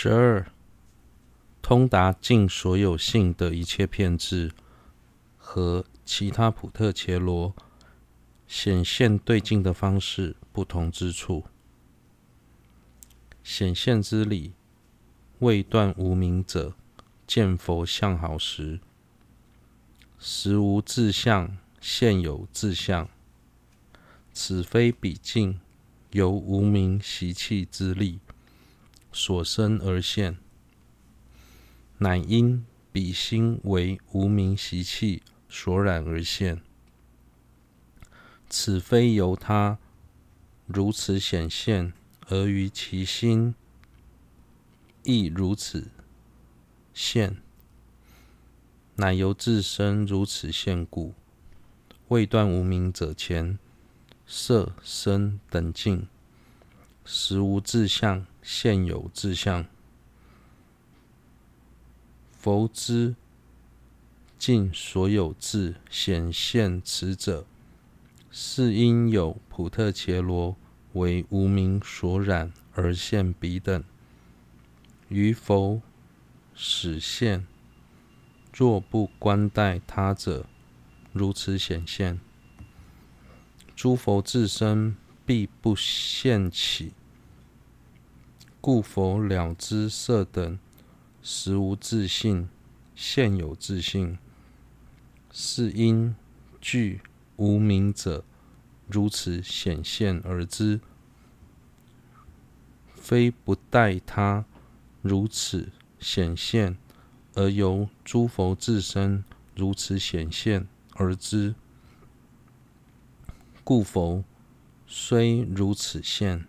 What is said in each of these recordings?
十二，通达尽所有性的一切遍智和其他普特伽罗显现对境的方式不同之处。显现之理，未断无明者见佛相好时，实无自相，现有自相。此非彼境由无明习气之力所生而现，乃因彼心为无明习气所染而现。此非由他如此显现。而于其心亦如此现，乃由自身如此现故。未断无明者前，色身等境，实无自相，现有自相。佛知尽所有智显现此者，是因有普特伽罗。为无明所染而现彼等，于佛始现，若不观待他者，如此显现，诸佛自身必不现起。故佛了知色等实无自性，现有自性，是因具无明者。如此显现而知，非不待他如此显现，而由诸佛自身如此显现而知。故佛虽如此现，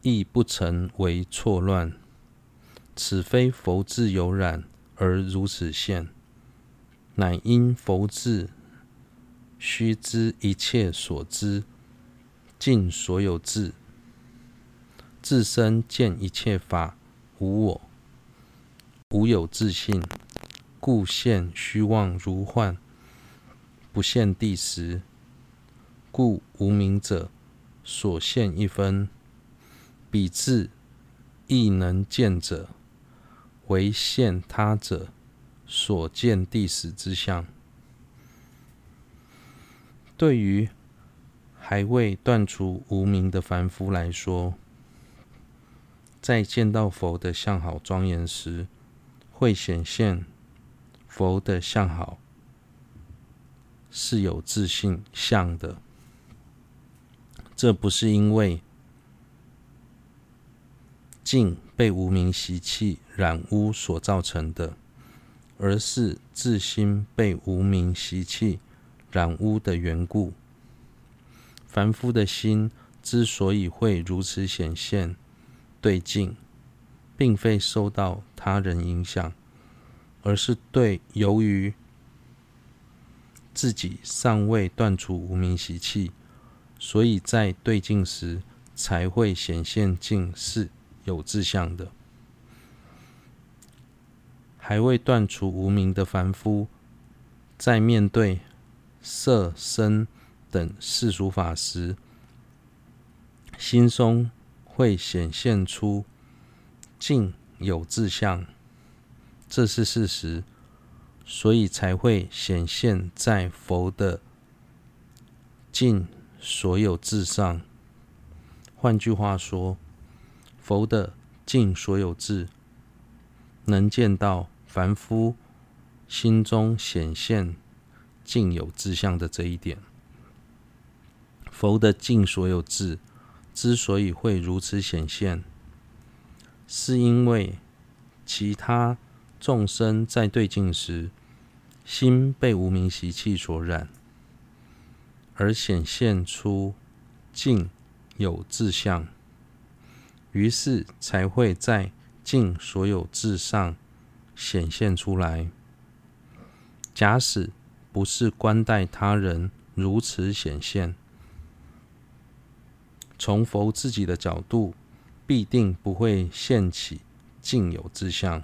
亦不成为错乱。此非佛自有染而如此现，乃因佛自。须知一切所知，尽所有智，自身见一切法无我，无有自信，故现虚妄如幻，不现谛实。故无明者所现一分，彼自亦能见者，为现他者所见地实之相。对于还未断除无明的凡夫来说，在见到佛的相好庄严时，会显现佛的相好是有自信相的。这不是因为境被无明习气染污所造成的，而是自心被无明习气。染污的缘故，凡夫的心之所以会如此显现对境，并非受到他人影响，而是对由于自己尚未断除无明习气，所以在对境时才会显现境是有自相的。还未断除无明的凡夫，在面对色、身等世俗法时，心中会显现出境有自相，这是事实，所以才会显现在佛的尽所有智上。换句话说，佛的尽所有智能见到凡夫心中显现。尽有自相的这一点，佛的尽所有智之所以会如此显现，是因为其他众生在对境时，心被无明习气所染，而显现出尽有自相，于是才会在尽所有智上显现出来。假使不是观待他人如此显现，从佛自己的角度，必定不会现起尽有自相。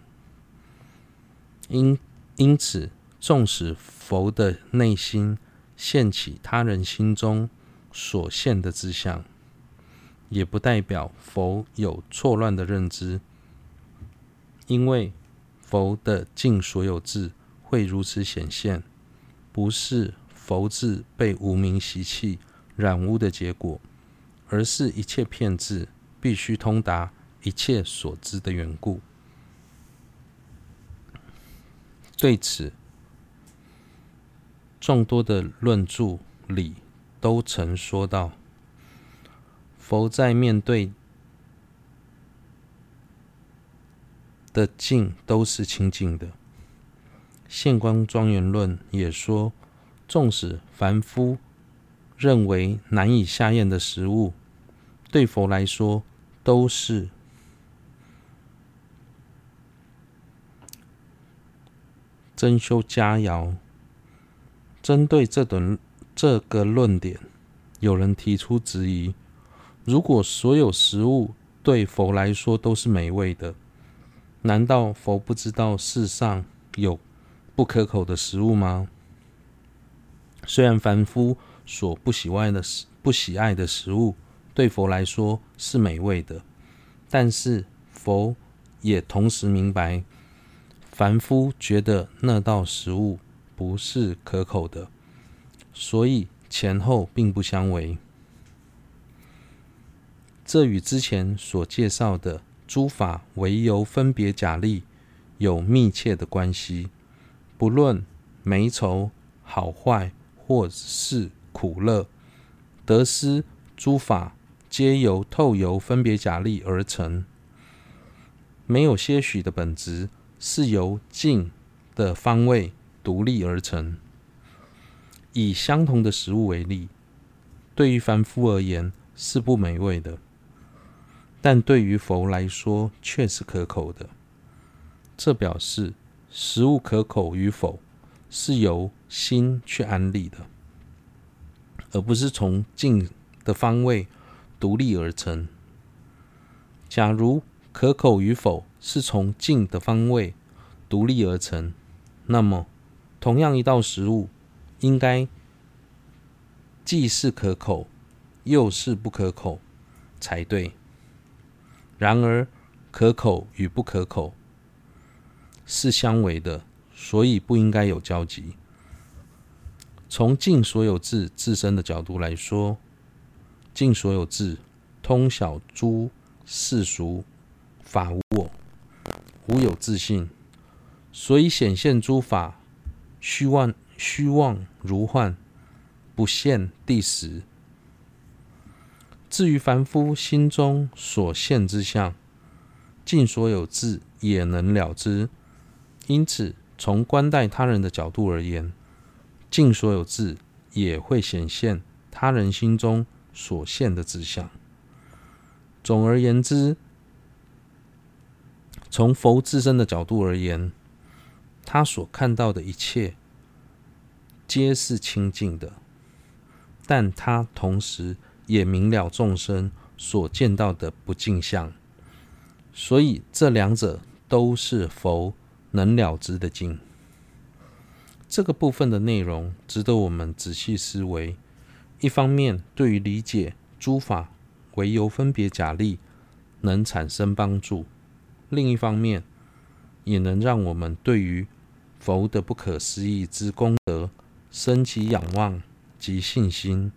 因因此，纵使佛的内心现起他人心中所现的自相，也不代表佛有错乱的认知，因为佛的尽所有智会如此显现，不是佛智被无明习气染污的结果，而是一切骗智必须通达一切所知的缘故。对此，众多的论著里都曾说到，佛在面对的境都是清净的。现观庄严论也说，纵使凡夫认为难以下咽的食物，对佛来说都是珍馐佳肴。针对这等这个论点，有人提出质疑：如果所有食物对佛来说都是美味的，难道佛不知道世上有不可口的食物吗？虽然凡夫所不喜爱的食不喜爱的食物对佛来说是美味的，但是佛也同时明白，凡夫觉得那道食物不是可口的，所以前后并不相违。这与之前所介绍的诸法唯由分别假立有密切的关系。不论美丑好坏，或是苦乐得失，诸法皆由透由分别假立而成，没有些许的本质是由境的方位独立而成。以相同的食物为例，对于凡夫而言是不美味的，但对于佛来说却是可口的。这表示食物可口与否是由心去安立的，而不是从境的方位独立而成。假如可口与否是从境的方位独立而成，那么，同样一道食物，应该既是可口，又是不可口才对。然而，可口与不可口是相违的，所以不应该有交集。从尽所有智自身的角度来说，尽所有智通晓诸世俗法无我，无有自性，所以显现诸法。虚妄虚妄如幻，不现第十。至于凡夫心中所现之相，尽所有智也能了之。因此，从观待他人的角度而言，尽所有智也会显现他人心中所现的智相。总而言之，从佛自身的角度而言，他所看到的一切皆是清净的，但他同时也明了众生所见到的不净相，所以这两者都是佛能了知的境。这个部分的内容值得我们仔细思维。一方面，对于理解诸法唯由分别假立能产生帮助；另一方面，也能让我们对于佛的不可思议之功德，升起仰望及信心。